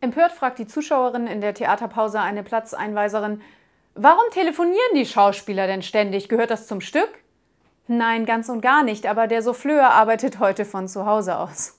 Empört fragt die Zuschauerin in der Theaterpause eine Platzeinweiserin, warum telefonieren die Schauspieler denn ständig? Gehört das zum Stück? Nein, ganz und gar nicht, aber der Souffleur arbeitet heute von zu Hause aus.